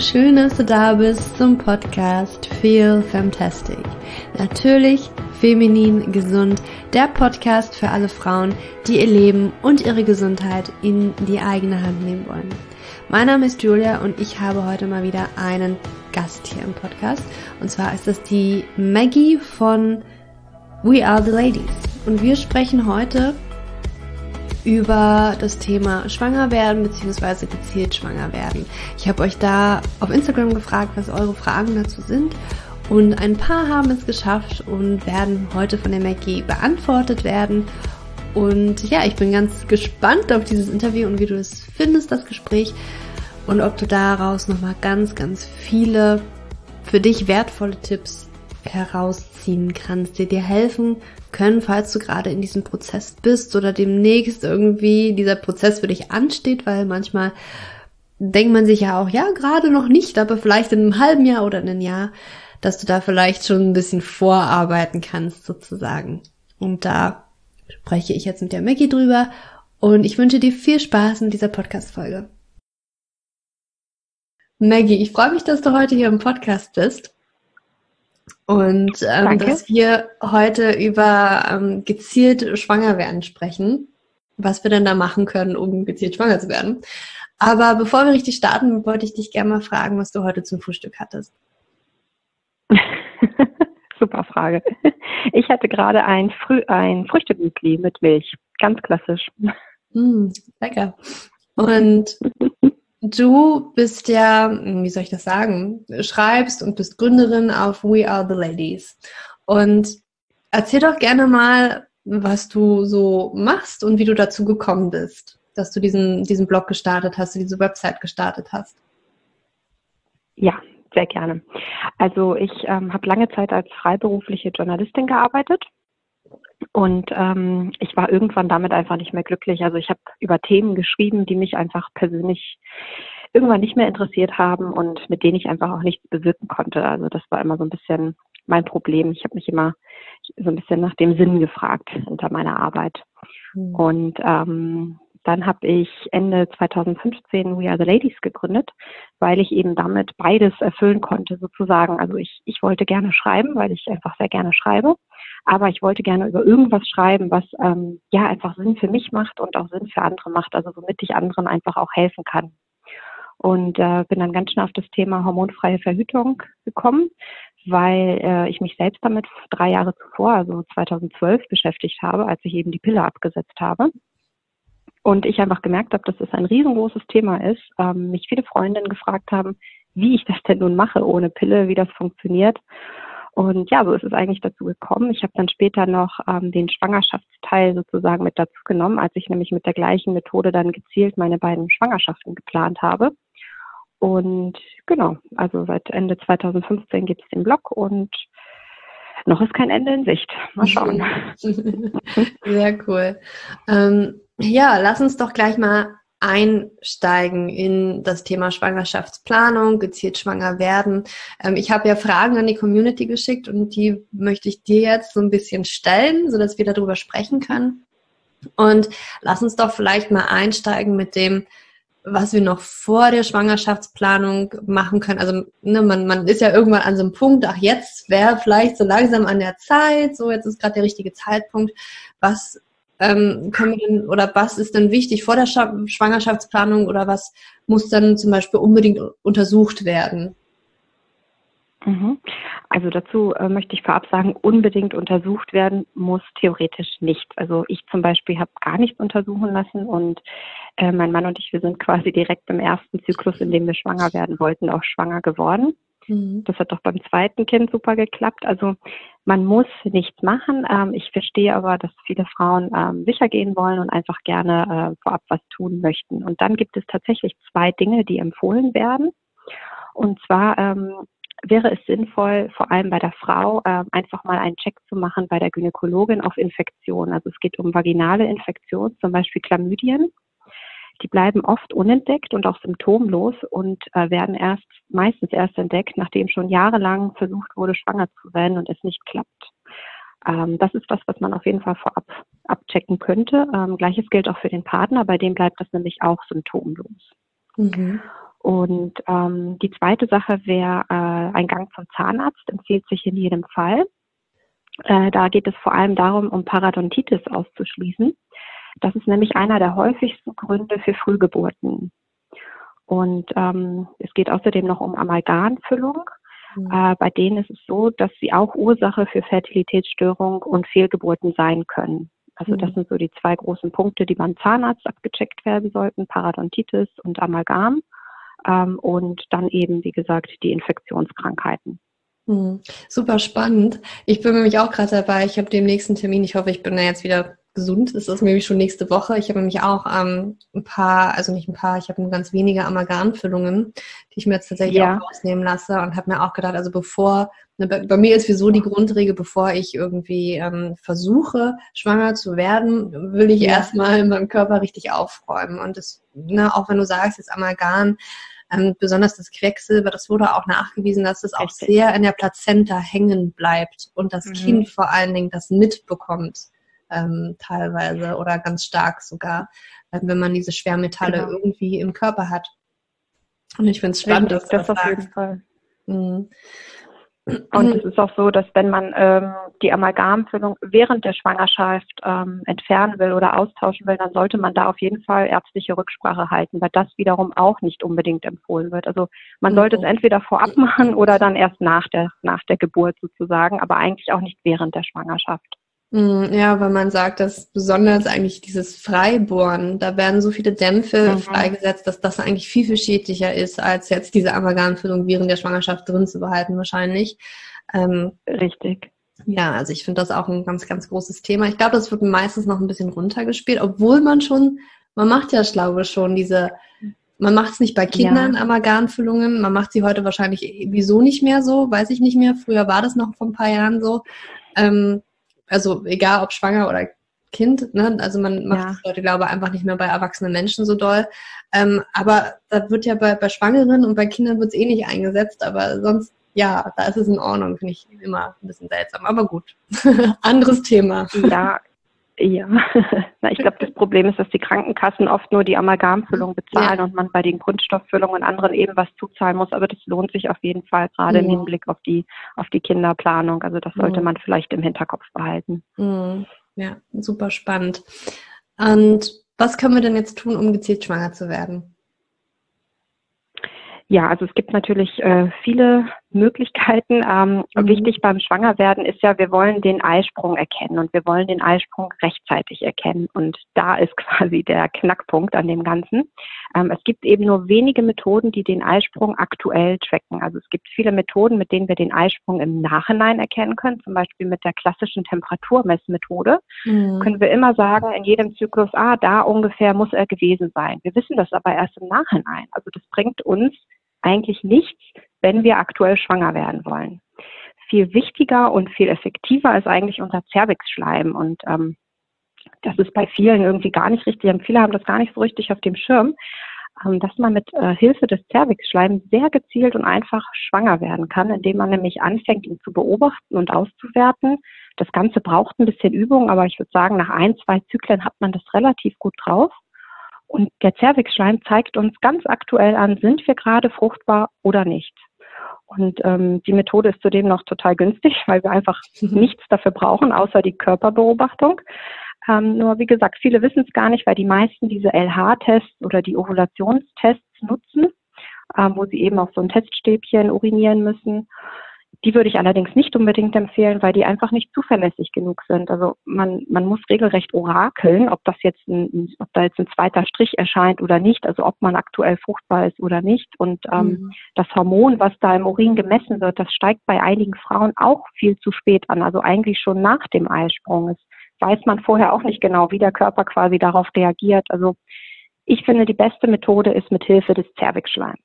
Schön, dass du da bist zum Podcast Feel Fantastic. Natürlich feminin gesund, der Podcast für alle Frauen, die ihr Leben und ihre Gesundheit in die eigene Hand nehmen wollen. Mein Name ist Julia und ich habe heute mal wieder einen Gast hier im Podcast. Und zwar ist das die Maggie von We Are the Ladies. Und wir sprechen heute über das Thema Schwanger werden bzw. gezielt schwanger werden. Ich habe euch da auf Instagram gefragt, was eure Fragen dazu sind und ein paar haben es geschafft und werden heute von der Maggie beantwortet werden. Und ja, ich bin ganz gespannt auf dieses Interview und wie du es findest, das Gespräch. Und ob du daraus nochmal ganz, ganz viele für dich wertvolle Tipps herausziehen kannst, die dir helfen können, falls du gerade in diesem Prozess bist oder demnächst irgendwie dieser Prozess für dich ansteht, weil manchmal denkt man sich ja auch, ja, gerade noch nicht, aber vielleicht in einem halben Jahr oder in einem Jahr, dass du da vielleicht schon ein bisschen vorarbeiten kannst sozusagen. Und da spreche ich jetzt mit der Maggie drüber und ich wünsche dir viel Spaß in dieser Podcast-Folge. Maggie, ich freue mich, dass du heute hier im Podcast bist. Und ähm, dass wir heute über ähm, gezielt schwanger werden sprechen, was wir denn da machen können, um gezielt schwanger zu werden. Aber bevor wir richtig starten, wollte ich dich gerne mal fragen, was du heute zum Frühstück hattest. Super Frage. Ich hatte gerade ein, Früh ein Frühstücksmüsli mit Milch. Ganz klassisch. Mm, lecker. Und Du bist ja, wie soll ich das sagen, schreibst und bist Gründerin auf We Are the Ladies. Und erzähl doch gerne mal, was du so machst und wie du dazu gekommen bist, dass du diesen, diesen Blog gestartet hast, diese Website gestartet hast. Ja, sehr gerne. Also ich ähm, habe lange Zeit als freiberufliche Journalistin gearbeitet und ähm, ich war irgendwann damit einfach nicht mehr glücklich. Also ich habe über Themen geschrieben, die mich einfach persönlich irgendwann nicht mehr interessiert haben und mit denen ich einfach auch nichts bewirken konnte. Also das war immer so ein bisschen mein Problem. Ich habe mich immer so ein bisschen nach dem Sinn gefragt hinter meiner Arbeit. Mhm. Und ähm, dann habe ich Ende 2015 We Are the Ladies gegründet, weil ich eben damit beides erfüllen konnte sozusagen. Also ich, ich wollte gerne schreiben, weil ich einfach sehr gerne schreibe aber ich wollte gerne über irgendwas schreiben, was ähm, ja einfach Sinn für mich macht und auch Sinn für andere macht, also womit ich anderen einfach auch helfen kann. Und äh, bin dann ganz schnell auf das Thema hormonfreie Verhütung gekommen, weil äh, ich mich selbst damit drei Jahre zuvor, also 2012, beschäftigt habe, als ich eben die Pille abgesetzt habe. Und ich einfach gemerkt habe, dass es ein riesengroßes Thema ist. Ähm, mich viele Freundinnen gefragt haben, wie ich das denn nun mache ohne Pille, wie das funktioniert. Und ja, so ist es eigentlich dazu gekommen. Ich habe dann später noch ähm, den Schwangerschaftsteil sozusagen mit dazu genommen, als ich nämlich mit der gleichen Methode dann gezielt meine beiden Schwangerschaften geplant habe. Und genau, also seit Ende 2015 gibt es den Blog und noch ist kein Ende in Sicht. Mal schauen. Sehr cool. Ähm, ja, lass uns doch gleich mal einsteigen in das Thema Schwangerschaftsplanung, gezielt schwanger werden. Ähm, ich habe ja Fragen an die Community geschickt und die möchte ich dir jetzt so ein bisschen stellen, so dass wir darüber sprechen können. Und lass uns doch vielleicht mal einsteigen mit dem, was wir noch vor der Schwangerschaftsplanung machen können. Also ne, man, man ist ja irgendwann an so einem Punkt, ach jetzt wäre vielleicht so langsam an der Zeit, so jetzt ist gerade der richtige Zeitpunkt. Was ähm, wir denn, oder was ist denn wichtig vor der Schwangerschaftsplanung oder was muss dann zum Beispiel unbedingt untersucht werden? Mhm. Also dazu äh, möchte ich vorab sagen, unbedingt untersucht werden muss theoretisch nichts. Also ich zum Beispiel habe gar nichts untersuchen lassen und äh, mein Mann und ich, wir sind quasi direkt im ersten Zyklus, in dem wir schwanger werden wollten, auch schwanger geworden. Mhm. Das hat doch beim zweiten Kind super geklappt. Also man muss nichts machen. Ähm, ich verstehe aber, dass viele Frauen ähm, sicher gehen wollen und einfach gerne äh, vorab was tun möchten. Und dann gibt es tatsächlich zwei Dinge, die empfohlen werden. Und zwar ähm, wäre es sinnvoll, vor allem bei der Frau, äh, einfach mal einen Check zu machen bei der Gynäkologin auf Infektionen. Also es geht um vaginale Infektionen, zum Beispiel Chlamydien. Die bleiben oft unentdeckt und auch symptomlos und äh, werden erst meistens erst entdeckt, nachdem schon jahrelang versucht wurde, schwanger zu werden und es nicht klappt. Ähm, das ist was, was man auf jeden Fall vorab abchecken könnte. Ähm, Gleiches gilt auch für den Partner, bei dem bleibt das nämlich auch symptomlos. Mhm. Und ähm, die zweite Sache wäre äh, ein Gang zum Zahnarzt, empfiehlt sich in jedem Fall. Äh, da geht es vor allem darum, um Parodontitis auszuschließen. Das ist nämlich einer der häufigsten Gründe für Frühgeburten. Und ähm, es geht außerdem noch um Amalgamfüllung. Mhm. Äh, bei denen ist es so, dass sie auch Ursache für Fertilitätsstörung und Fehlgeburten sein können. Also das mhm. sind so die zwei großen Punkte, die beim Zahnarzt abgecheckt werden sollten, Parodontitis und Amalgam. Ähm, und dann eben, wie gesagt, die Infektionskrankheiten. Mhm. Super spannend. Ich bin nämlich auch gerade dabei. Ich habe den nächsten Termin. Ich hoffe, ich bin da jetzt wieder gesund. Das ist nämlich schon nächste Woche. Ich habe nämlich auch ähm, ein paar, also nicht ein paar, ich habe nur ganz wenige Amalgamfüllungen, die ich mir jetzt tatsächlich ja. auch rausnehmen lasse und habe mir auch gedacht, also bevor, ne, bei, bei, mir ist wieso die Grundregel, bevor ich irgendwie ähm, versuche, schwanger zu werden, will ich ja. erstmal meinem Körper richtig aufräumen. Und das, ne, auch wenn du sagst, jetzt Amalgam, ähm, besonders das Quecksilber, das wurde auch nachgewiesen, dass es auch Richtig. sehr in der Plazenta hängen bleibt und das mhm. Kind vor allen Dingen das mitbekommt ähm, teilweise oder ganz stark sogar, äh, wenn man diese Schwermetalle genau. irgendwie im Körper hat. Und ich finde es spannend, das, das auf jeden Fall. Mhm. Und es ist auch so, dass wenn man ähm, die Amalgamfüllung während der Schwangerschaft ähm, entfernen will oder austauschen will, dann sollte man da auf jeden Fall ärztliche Rücksprache halten, weil das wiederum auch nicht unbedingt empfohlen wird. Also man sollte es mhm. entweder vorab machen oder dann erst nach der, nach der Geburt sozusagen, aber eigentlich auch nicht während der Schwangerschaft. Mm, ja, weil man sagt, dass besonders eigentlich dieses Freibohren, da werden so viele Dämpfe mhm. freigesetzt, dass das eigentlich viel, viel schädlicher ist, als jetzt diese Amalgamfüllung während der Schwangerschaft drin zu behalten wahrscheinlich. Ähm, Richtig. Ja, also ich finde das auch ein ganz, ganz großes Thema. Ich glaube, das wird meistens noch ein bisschen runtergespielt, obwohl man schon, man macht ja, glaube schon diese, man macht es nicht bei Kindern, ja. Amalgamfüllungen, man macht sie heute wahrscheinlich wieso nicht mehr so, weiß ich nicht mehr. Früher war das noch vor ein paar Jahren so. Ähm, also egal ob schwanger oder Kind, ne? also man macht ja. heute, glaube ich, einfach nicht mehr bei erwachsenen Menschen so doll. Ähm, aber da wird ja bei, bei Schwangeren und bei Kindern wird es eh nicht eingesetzt, aber sonst, ja, da ist es in Ordnung, finde ich immer ein bisschen seltsam. Aber gut, anderes Thema. Ja, ja, Na, ich glaube, das Problem ist, dass die Krankenkassen oft nur die Amalgamfüllung bezahlen ja. und man bei den Kunststofffüllungen und anderen eben was zuzahlen muss. Aber das lohnt sich auf jeden Fall, gerade mhm. im Hinblick auf die, auf die Kinderplanung. Also das sollte mhm. man vielleicht im Hinterkopf behalten. Mhm. Ja, super spannend. Und was können wir denn jetzt tun, um gezielt schwanger zu werden? Ja, also es gibt natürlich äh, viele Möglichkeiten. Ähm, mhm. Wichtig beim Schwangerwerden ist ja, wir wollen den Eisprung erkennen und wir wollen den Eisprung rechtzeitig erkennen. Und da ist quasi der Knackpunkt an dem Ganzen. Ähm, es gibt eben nur wenige Methoden, die den Eisprung aktuell tracken. Also es gibt viele Methoden, mit denen wir den Eisprung im Nachhinein erkennen können. Zum Beispiel mit der klassischen Temperaturmessmethode mhm. können wir immer sagen, in jedem Zyklus, ah, da ungefähr muss er gewesen sein. Wir wissen das aber erst im Nachhinein. Also das bringt uns eigentlich nichts, wenn wir aktuell schwanger werden wollen. Viel wichtiger und viel effektiver ist eigentlich unser Zervixschleim und ähm, das ist bei vielen irgendwie gar nicht richtig, viele haben das gar nicht so richtig auf dem Schirm, ähm, dass man mit äh, Hilfe des Zervixschleims sehr gezielt und einfach schwanger werden kann, indem man nämlich anfängt, ihn zu beobachten und auszuwerten. Das Ganze braucht ein bisschen Übung, aber ich würde sagen, nach ein, zwei Zyklen hat man das relativ gut drauf. Und der Zervixschleim zeigt uns ganz aktuell an, sind wir gerade fruchtbar oder nicht. Und ähm, die Methode ist zudem noch total günstig, weil wir einfach mhm. nichts dafür brauchen, außer die Körperbeobachtung. Ähm, nur wie gesagt, viele wissen es gar nicht, weil die meisten diese LH-Tests oder die Ovulationstests nutzen, ähm, wo sie eben auf so ein Teststäbchen urinieren müssen. Die würde ich allerdings nicht unbedingt empfehlen, weil die einfach nicht zuverlässig genug sind. Also man, man muss regelrecht orakeln, ob das jetzt ein, ob da jetzt ein zweiter Strich erscheint oder nicht, also ob man aktuell fruchtbar ist oder nicht. Und ähm, mhm. das Hormon, was da im Urin gemessen wird, das steigt bei einigen Frauen auch viel zu spät an, also eigentlich schon nach dem Eisprung. Das weiß man vorher auch nicht genau, wie der Körper quasi darauf reagiert. Also ich finde, die beste Methode ist mit Hilfe des Zervixschleims.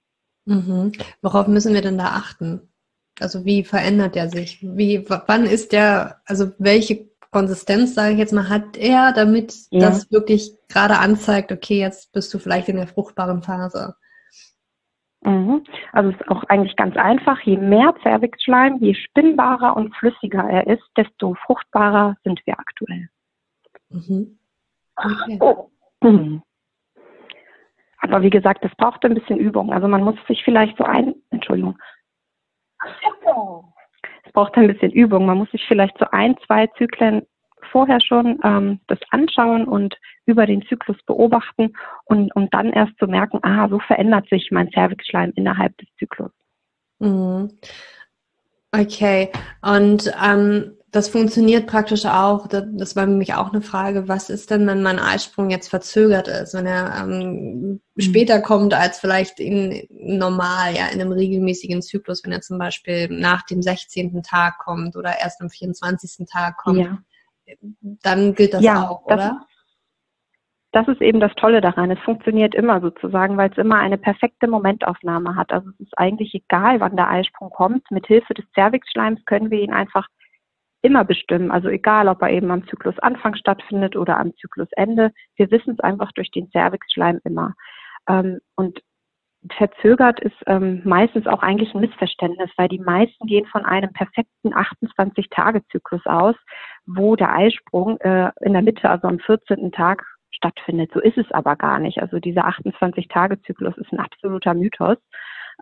Mhm. Worauf müssen wir denn da achten? Also wie verändert er sich? Wie, wann ist der, also welche Konsistenz, sage ich jetzt mal, hat er, damit ja. das wirklich gerade anzeigt, okay, jetzt bist du vielleicht in der fruchtbaren Phase? Mhm. Also es ist auch eigentlich ganz einfach. Je mehr Zervixschleim, je spinnbarer und flüssiger er ist, desto fruchtbarer sind wir aktuell. Mhm. Okay. Oh. Mhm. Aber wie gesagt, das braucht ein bisschen Übung. Also man muss sich vielleicht so ein, Entschuldigung. Es braucht ein bisschen Übung. Man muss sich vielleicht so ein, zwei Zyklen vorher schon ähm, das anschauen und über den Zyklus beobachten und um dann erst zu merken, ah, so verändert sich mein Cervixschleim innerhalb des Zyklus. Mhm. Okay, und ähm, das funktioniert praktisch auch, das war nämlich auch eine Frage, was ist denn, wenn mein Eisprung jetzt verzögert ist, wenn er ähm, mhm. später kommt als vielleicht in normal, ja, in einem regelmäßigen Zyklus, wenn er zum Beispiel nach dem 16. Tag kommt oder erst am 24. Tag kommt, ja. dann gilt das ja, auch, oder? das ist eben das Tolle daran. Es funktioniert immer sozusagen, weil es immer eine perfekte Momentaufnahme hat. Also es ist eigentlich egal, wann der Eisprung kommt. Mit Hilfe des Cervixschleims können wir ihn einfach immer bestimmen. Also egal, ob er eben am Zyklusanfang stattfindet oder am Zyklusende. Wir wissen es einfach durch den Cervixschleim immer. Ähm, und verzögert ist ähm, meistens auch eigentlich ein Missverständnis, weil die meisten gehen von einem perfekten 28-Tage-Zyklus aus, wo der Eisprung äh, in der Mitte, also am 14. Tag stattfindet. So ist es aber gar nicht. Also dieser 28-Tage-Zyklus ist ein absoluter Mythos.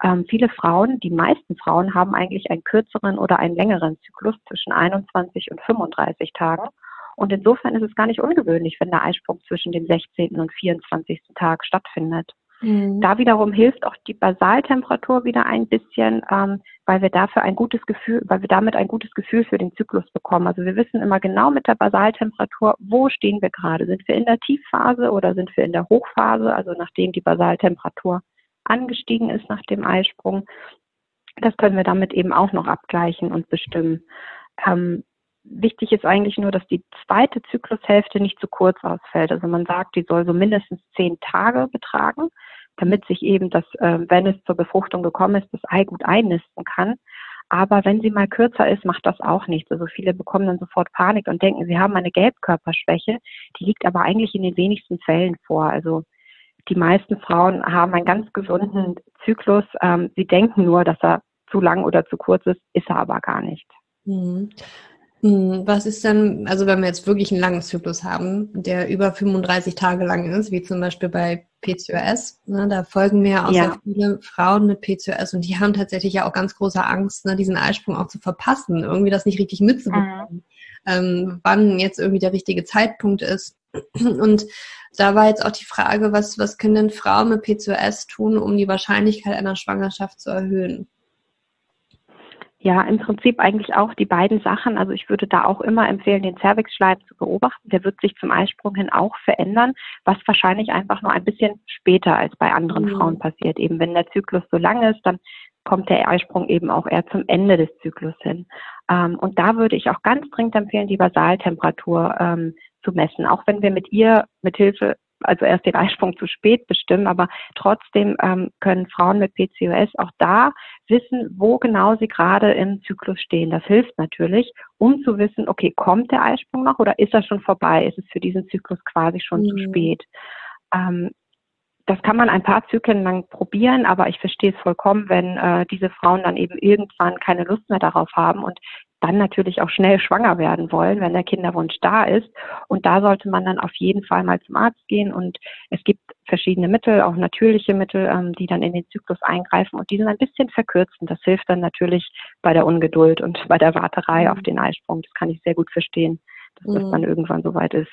Ähm, viele Frauen, die meisten Frauen haben eigentlich einen kürzeren oder einen längeren Zyklus zwischen 21 und 35 Tagen. Und insofern ist es gar nicht ungewöhnlich, wenn der Eisprung zwischen dem 16. und 24. Tag stattfindet. Mhm. Da wiederum hilft auch die Basaltemperatur wieder ein bisschen, ähm, weil wir dafür ein gutes Gefühl, weil wir damit ein gutes Gefühl für den Zyklus bekommen. Also wir wissen immer genau mit der Basaltemperatur, wo stehen wir gerade? Sind wir in der Tiefphase oder sind wir in der Hochphase? Also nachdem die Basaltemperatur angestiegen ist nach dem Eisprung. Das können wir damit eben auch noch abgleichen und bestimmen. Ähm, wichtig ist eigentlich nur, dass die zweite Zyklushälfte nicht zu kurz ausfällt. Also man sagt, die soll so mindestens zehn Tage betragen, damit sich eben das, äh, wenn es zur Befruchtung gekommen ist, das Ei gut einnisten kann. Aber wenn sie mal kürzer ist, macht das auch nichts. Also viele bekommen dann sofort Panik und denken, sie haben eine Gelbkörperschwäche. Die liegt aber eigentlich in den wenigsten Fällen vor. Also die meisten Frauen haben einen ganz gesunden Zyklus. Ähm, sie denken nur, dass er zu lang oder zu kurz ist, ist er aber gar nicht. Mhm. Hm, was ist denn, also wenn wir jetzt wirklich einen langen Zyklus haben, der über 35 Tage lang ist, wie zum Beispiel bei PCOS, ne, da folgen mir auch ja. sehr viele Frauen mit PCOS und die haben tatsächlich ja auch ganz große Angst, ne, diesen Eisprung auch zu verpassen, irgendwie das nicht richtig mitzubekommen, mhm. ähm, wann jetzt irgendwie der richtige Zeitpunkt ist. Und da war jetzt auch die Frage, was, was können denn Frauen mit PCOS tun, um die Wahrscheinlichkeit einer Schwangerschaft zu erhöhen? Ja, im Prinzip eigentlich auch die beiden Sachen. Also ich würde da auch immer empfehlen, den Cervixschleim zu beobachten. Der wird sich zum Eisprung hin auch verändern, was wahrscheinlich einfach nur ein bisschen später als bei anderen mhm. Frauen passiert. Eben wenn der Zyklus so lang ist, dann kommt der Eisprung eben auch eher zum Ende des Zyklus hin. Ähm, und da würde ich auch ganz dringend empfehlen, die Basaltemperatur ähm, zu messen. Auch wenn wir mit ihr mit Hilfe also erst den Eisprung zu spät bestimmen, aber trotzdem ähm, können Frauen mit PCOS auch da wissen, wo genau sie gerade im Zyklus stehen. Das hilft natürlich, um zu wissen, okay, kommt der Eisprung noch oder ist er schon vorbei? Ist es für diesen Zyklus quasi schon mhm. zu spät? Ähm, das kann man ein paar Zyklen lang probieren, aber ich verstehe es vollkommen, wenn äh, diese Frauen dann eben irgendwann keine Lust mehr darauf haben und dann natürlich auch schnell schwanger werden wollen, wenn der Kinderwunsch da ist. Und da sollte man dann auf jeden Fall mal zum Arzt gehen. Und es gibt verschiedene Mittel, auch natürliche Mittel, ähm, die dann in den Zyklus eingreifen und die sind ein bisschen verkürzen. Das hilft dann natürlich bei der Ungeduld und bei der Warterei mhm. auf den Eisprung. Das kann ich sehr gut verstehen, dass mhm. das dann irgendwann soweit ist.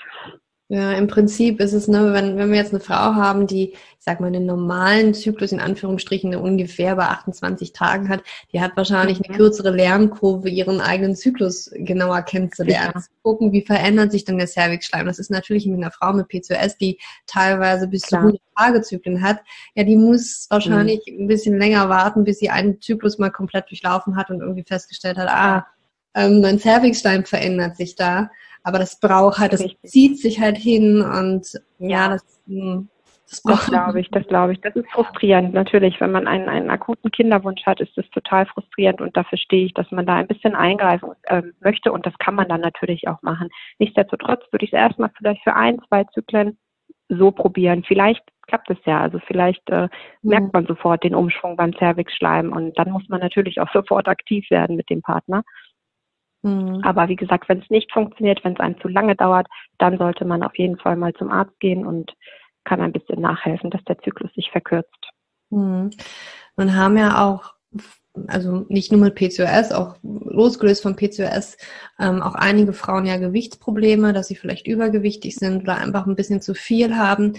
Ja, im Prinzip ist es, ne, wenn, wenn wir jetzt eine Frau haben, die, ich sag mal, einen normalen Zyklus in Anführungsstrichen ungefähr bei 28 Tagen hat, die hat wahrscheinlich eine mhm. kürzere Lernkurve, ihren eigenen Zyklus genauer kennenzulernen. Ja. Gucken, wie verändert sich denn der Cervixschleim. Das ist natürlich mit einer Frau mit PCOS, die teilweise bis Klar. zu 100 Tage Zyklen hat. Ja, die muss wahrscheinlich mhm. ein bisschen länger warten, bis sie einen Zyklus mal komplett durchlaufen hat und irgendwie festgestellt hat, ah, ähm, mein Cervixschleim verändert sich da. Aber das braucht halt, das Richtig. zieht sich halt hin und ja, das, das braucht. Das glaube ich, das glaube ich. Das ist frustrierend. Natürlich, wenn man einen, einen akuten Kinderwunsch hat, ist das total frustrierend und da verstehe ich, dass man da ein bisschen eingreifen äh, möchte und das kann man dann natürlich auch machen. Nichtsdestotrotz würde ich es erstmal vielleicht für ein, zwei Zyklen so probieren. Vielleicht klappt es ja. Also vielleicht äh, merkt mhm. man sofort den Umschwung beim Cervixschleim und dann muss man natürlich auch sofort aktiv werden mit dem Partner. Mhm. Aber wie gesagt, wenn es nicht funktioniert, wenn es einem zu lange dauert, dann sollte man auf jeden Fall mal zum Arzt gehen und kann ein bisschen nachhelfen, dass der Zyklus sich verkürzt. Mhm. Man haben ja auch also nicht nur mit PCOS, auch losgelöst von PCOS, ähm, auch einige Frauen ja Gewichtsprobleme, dass sie vielleicht übergewichtig sind oder einfach ein bisschen zu viel haben.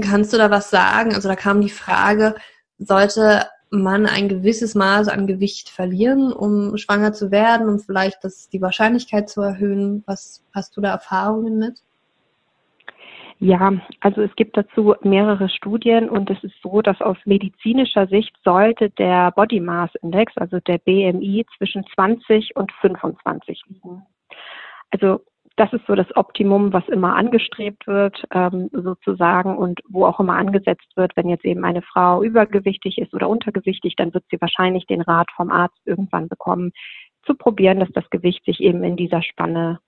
Kannst du da was sagen? Also da kam die Frage, sollte man ein gewisses Maß an Gewicht verlieren, um schwanger zu werden, um vielleicht das, die Wahrscheinlichkeit zu erhöhen? Was hast du da Erfahrungen mit? Ja, also es gibt dazu mehrere Studien und es ist so, dass aus medizinischer Sicht sollte der Body Mass Index, also der BMI, zwischen 20 und 25 liegen. Also das ist so das Optimum, was immer angestrebt wird, ähm, sozusagen, und wo auch immer angesetzt wird, wenn jetzt eben eine Frau übergewichtig ist oder untergewichtig, dann wird sie wahrscheinlich den Rat vom Arzt irgendwann bekommen, zu probieren, dass das Gewicht sich eben in dieser Spanne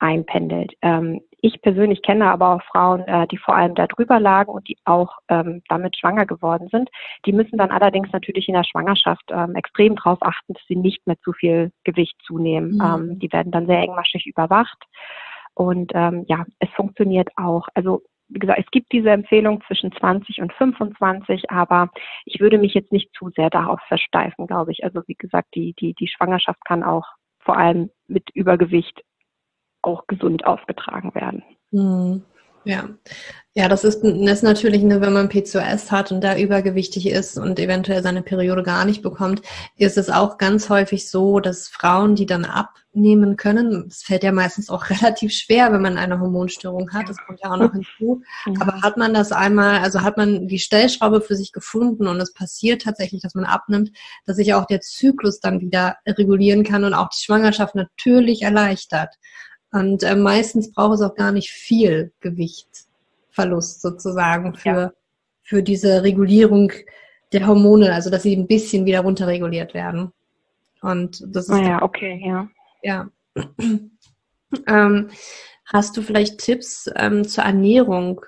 einpendelt. Ähm, ich persönlich kenne aber auch Frauen, äh, die vor allem da drüber lagen und die auch ähm, damit schwanger geworden sind. Die müssen dann allerdings natürlich in der Schwangerschaft ähm, extrem darauf achten, dass sie nicht mehr zu viel Gewicht zunehmen. Mhm. Ähm, die werden dann sehr engmaschig überwacht. Und ähm, ja, es funktioniert auch. Also wie gesagt, es gibt diese Empfehlung zwischen 20 und 25, aber ich würde mich jetzt nicht zu sehr darauf versteifen, glaube ich. Also wie gesagt, die, die, die Schwangerschaft kann auch vor allem mit Übergewicht auch gesund aufgetragen werden. Mhm. Ja. Ja, das ist, das ist natürlich, ne, wenn man PCOS hat und da übergewichtig ist und eventuell seine Periode gar nicht bekommt, ist es auch ganz häufig so, dass Frauen, die dann abnehmen können, es fällt ja meistens auch relativ schwer, wenn man eine Hormonstörung hat, das kommt ja auch noch hinzu, aber hat man das einmal, also hat man die Stellschraube für sich gefunden und es passiert tatsächlich, dass man abnimmt, dass sich auch der Zyklus dann wieder regulieren kann und auch die Schwangerschaft natürlich erleichtert. Und äh, meistens braucht es auch gar nicht viel Gewichtverlust sozusagen für, ja. für diese Regulierung der Hormone, also dass sie ein bisschen wieder runterreguliert werden. Und das ist. Ah ja, okay, ja. Ja. ähm, hast du vielleicht Tipps ähm, zur Ernährung,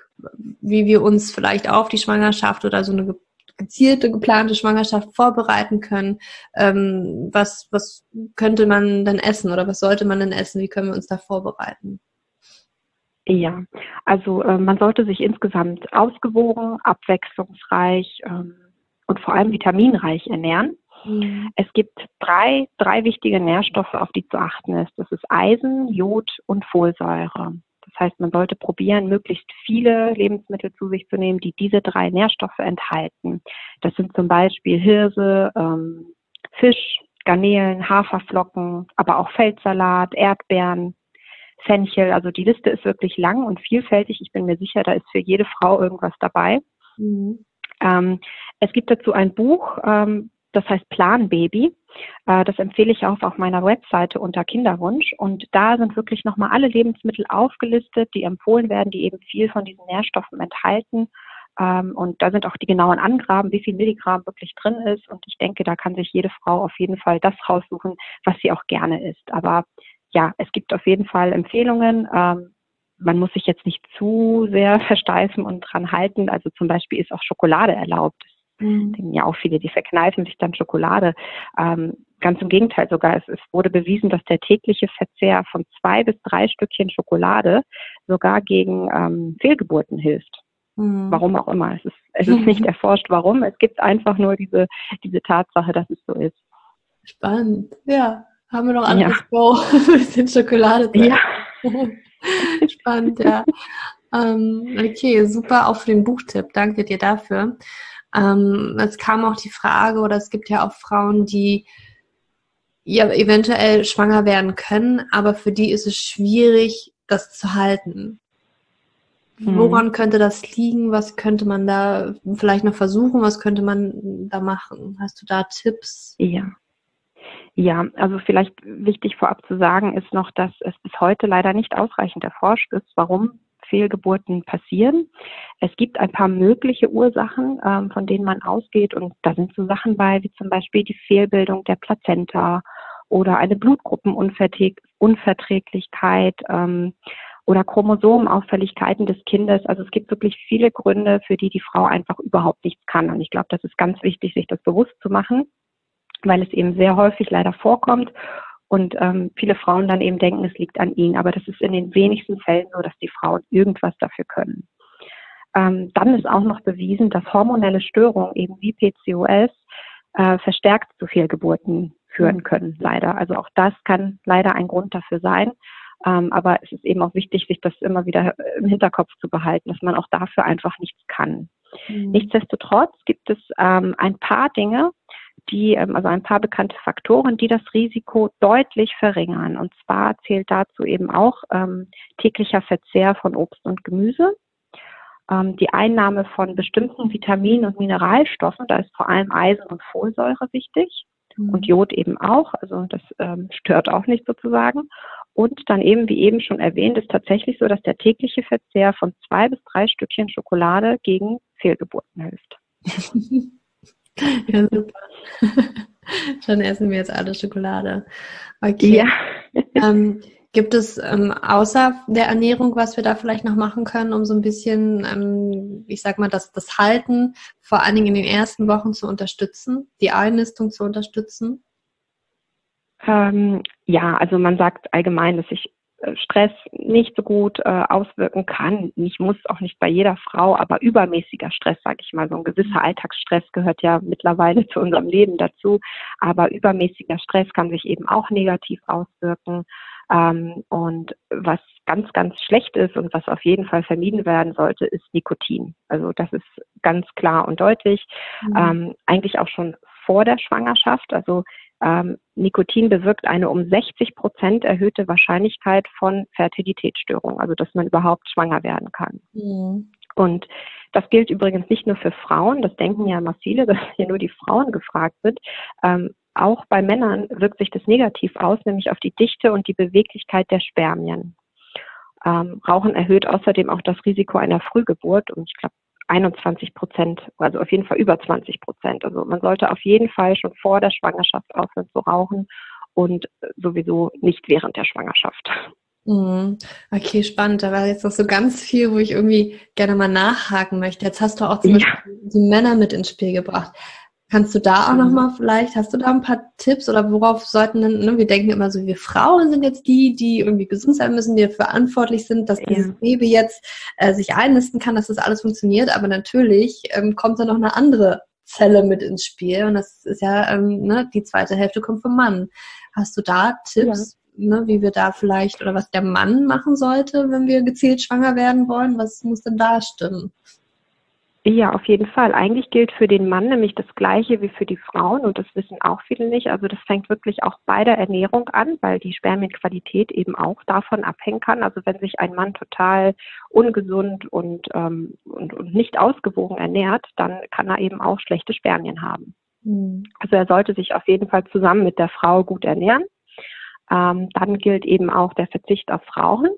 wie wir uns vielleicht auf die Schwangerschaft oder so eine gezielte, geplante Schwangerschaft vorbereiten können. Ähm, was, was könnte man denn essen oder was sollte man denn essen? Wie können wir uns da vorbereiten? Ja, also äh, man sollte sich insgesamt ausgewogen, abwechslungsreich ähm, und vor allem vitaminreich ernähren. Mhm. Es gibt drei, drei wichtige Nährstoffe, auf die zu achten ist. Das ist Eisen, Jod und Folsäure. Das heißt, man sollte probieren, möglichst viele Lebensmittel zu sich zu nehmen, die diese drei Nährstoffe enthalten. Das sind zum Beispiel Hirse, ähm, Fisch, Garnelen, Haferflocken, aber auch Feldsalat, Erdbeeren, Fenchel. Also die Liste ist wirklich lang und vielfältig. Ich bin mir sicher, da ist für jede Frau irgendwas dabei. Mhm. Ähm, es gibt dazu ein Buch, ähm, das heißt Plan Baby. Äh, das empfehle ich auch auf meiner Webseite unter Kinderwunsch. Und da sind wirklich nochmal alle Lebensmittel aufgelistet, die empfohlen werden, die eben viel von diesen Nährstoffen enthalten. Ähm, und da sind auch die genauen Angaben, wie viel Milligramm wirklich drin ist. Und ich denke, da kann sich jede Frau auf jeden Fall das raussuchen, was sie auch gerne isst. Aber ja, es gibt auf jeden Fall Empfehlungen. Ähm, man muss sich jetzt nicht zu sehr versteifen und dran halten. Also zum Beispiel ist auch Schokolade erlaubt. Mhm. Denken ja auch viele, die verkneifen sich dann Schokolade. Ähm, ganz im Gegenteil sogar, es, es, wurde bewiesen, dass der tägliche Verzehr von zwei bis drei Stückchen Schokolade sogar gegen ähm, Fehlgeburten hilft. Mhm. Warum auch immer. Es ist, es ist nicht erforscht, warum. Es gibt einfach nur diese, diese Tatsache, dass es so ist. Spannend. Ja. Haben wir noch anderes ja. Go? Ein bisschen Schokolade. Ja. Spannend, ja. Ähm, okay, super auch für den Buchtipp. Danke dir dafür. Ähm, es kam auch die Frage, oder es gibt ja auch Frauen, die ja eventuell schwanger werden können, aber für die ist es schwierig, das zu halten. Mhm. Woran könnte das liegen? Was könnte man da vielleicht noch versuchen? Was könnte man da machen? Hast du da Tipps? Ja. Ja, also vielleicht wichtig vorab zu sagen ist noch, dass es bis heute leider nicht ausreichend erforscht ist, warum Fehlgeburten passieren. Es gibt ein paar mögliche Ursachen, ähm, von denen man ausgeht und da sind so Sachen bei, wie zum Beispiel die Fehlbildung der Plazenta oder eine Blutgruppenunverträglichkeit ähm, oder Chromosomenauffälligkeiten des Kindes. Also es gibt wirklich viele Gründe, für die die Frau einfach überhaupt nichts kann. Und ich glaube, das ist ganz wichtig, sich das bewusst zu machen, weil es eben sehr häufig leider vorkommt und ähm, viele Frauen dann eben denken, es liegt an ihnen. Aber das ist in den wenigsten Fällen so, dass die Frauen irgendwas dafür können. ähm, dann ist auch noch bewiesen, dass hormonelle Störungen eben wie PCOS äh, verstärkt zu Fehlgeburten führen mhm. können, leider. Also auch das kann leider ein Grund dafür sein. Ähm, aber es ist eben auch wichtig, sich das immer wieder im Hinterkopf zu behalten, dass man auch dafür einfach nichts kann. Mhm. Nichtsdestotrotz gibt es ähm, ein paar Dinge, die, ähm, also ein paar bekannte Faktoren, die das Risiko deutlich verringern. Und zwar zählt dazu eben auch ähm, täglicher Verzehr von Obst und Gemüse, ähm, die Einnahme von bestimmten Vitaminen und Mineralstoffen, da ist vor allem Eisen und Folsäure wichtig mhm. und Jod eben auch, also das ähm, stört auch nicht sozusagen. Und dann eben, wie eben schon erwähnt, ist tatsächlich so, dass der tägliche Verzehr von zwei bis drei Stückchen Schokolade gegen Fehlgeburten hilft. ja, super. Dann essen wir jetzt alle Schokolade. Okay. Ja. ähm, gibt es ähm, außer der Ernährung, was wir da vielleicht noch machen können, um so ein bisschen, ähm, ich sag mal, das, das Halten vor allen Dingen in den ersten Wochen zu unterstützen, die Einnistung zu unterstützen? Ähm, ja, also man sagt allgemein, dass sich Stress nicht so gut äh, auswirken kann. Nicht muss auch nicht bei jeder Frau, aber übermäßiger Stress, sage ich mal, so ein gewisser mhm. Alltagsstress gehört ja mittlerweile zu unserem Leben dazu. Aber übermäßiger Stress kann sich eben auch negativ auswirken. Ähm, und was ganz, ganz schlecht ist und was auf jeden Fall vermieden werden sollte, ist Nikotin. Also das ist ganz klar und deutlich. Mhm. Ähm, eigentlich auch schon vor der Schwangerschaft. Also ähm, Nikotin bewirkt eine um 60 Prozent erhöhte Wahrscheinlichkeit von Fertilitätsstörungen, also dass man überhaupt schwanger werden kann. Mhm. Und das gilt übrigens nicht nur für Frauen, das denken ja immer viele, dass hier nur die Frauen gefragt sind. Ähm, auch bei Männern wirkt sich das negativ aus, nämlich auf die Dichte und die Beweglichkeit der Spermien. Ähm, Rauchen erhöht außerdem auch das Risiko einer Frühgeburt und ich glaube 21 Prozent, also auf jeden Fall über 20 Prozent. Also man sollte auf jeden Fall schon vor der Schwangerschaft aufhören zu rauchen und sowieso nicht während der Schwangerschaft. Mhm. Okay, spannend. Da war jetzt noch so ganz viel, wo ich irgendwie gerne mal nachhaken möchte. Jetzt hast du auch zum ja. Beispiel die Männer mit ins Spiel gebracht. Kannst du da auch nochmal vielleicht, hast du da ein paar Tipps oder worauf sollten denn, ne, wir denken immer so, wir Frauen sind jetzt die, die irgendwie gesund sein müssen, die verantwortlich sind, dass ja. dieses Baby jetzt äh, sich einnisten kann, dass das alles funktioniert, aber natürlich ähm, kommt da noch eine andere Zelle mit ins Spiel und das ist ja, ähm, ne, die zweite Hälfte kommt vom Mann. Hast du da Tipps, ja. ne, wie wir da vielleicht oder was der Mann machen sollte, wenn wir gezielt schwanger werden wollen? Was muss denn da stimmen? Ja, auf jeden Fall. Eigentlich gilt für den Mann nämlich das Gleiche wie für die Frauen und das wissen auch viele nicht. Also das fängt wirklich auch bei der Ernährung an, weil die Spermienqualität eben auch davon abhängen kann. Also wenn sich ein Mann total ungesund und, ähm, und, und nicht ausgewogen ernährt, dann kann er eben auch schlechte Spermien haben. Mhm. Also er sollte sich auf jeden Fall zusammen mit der Frau gut ernähren. Ähm, dann gilt eben auch der Verzicht auf Rauchen.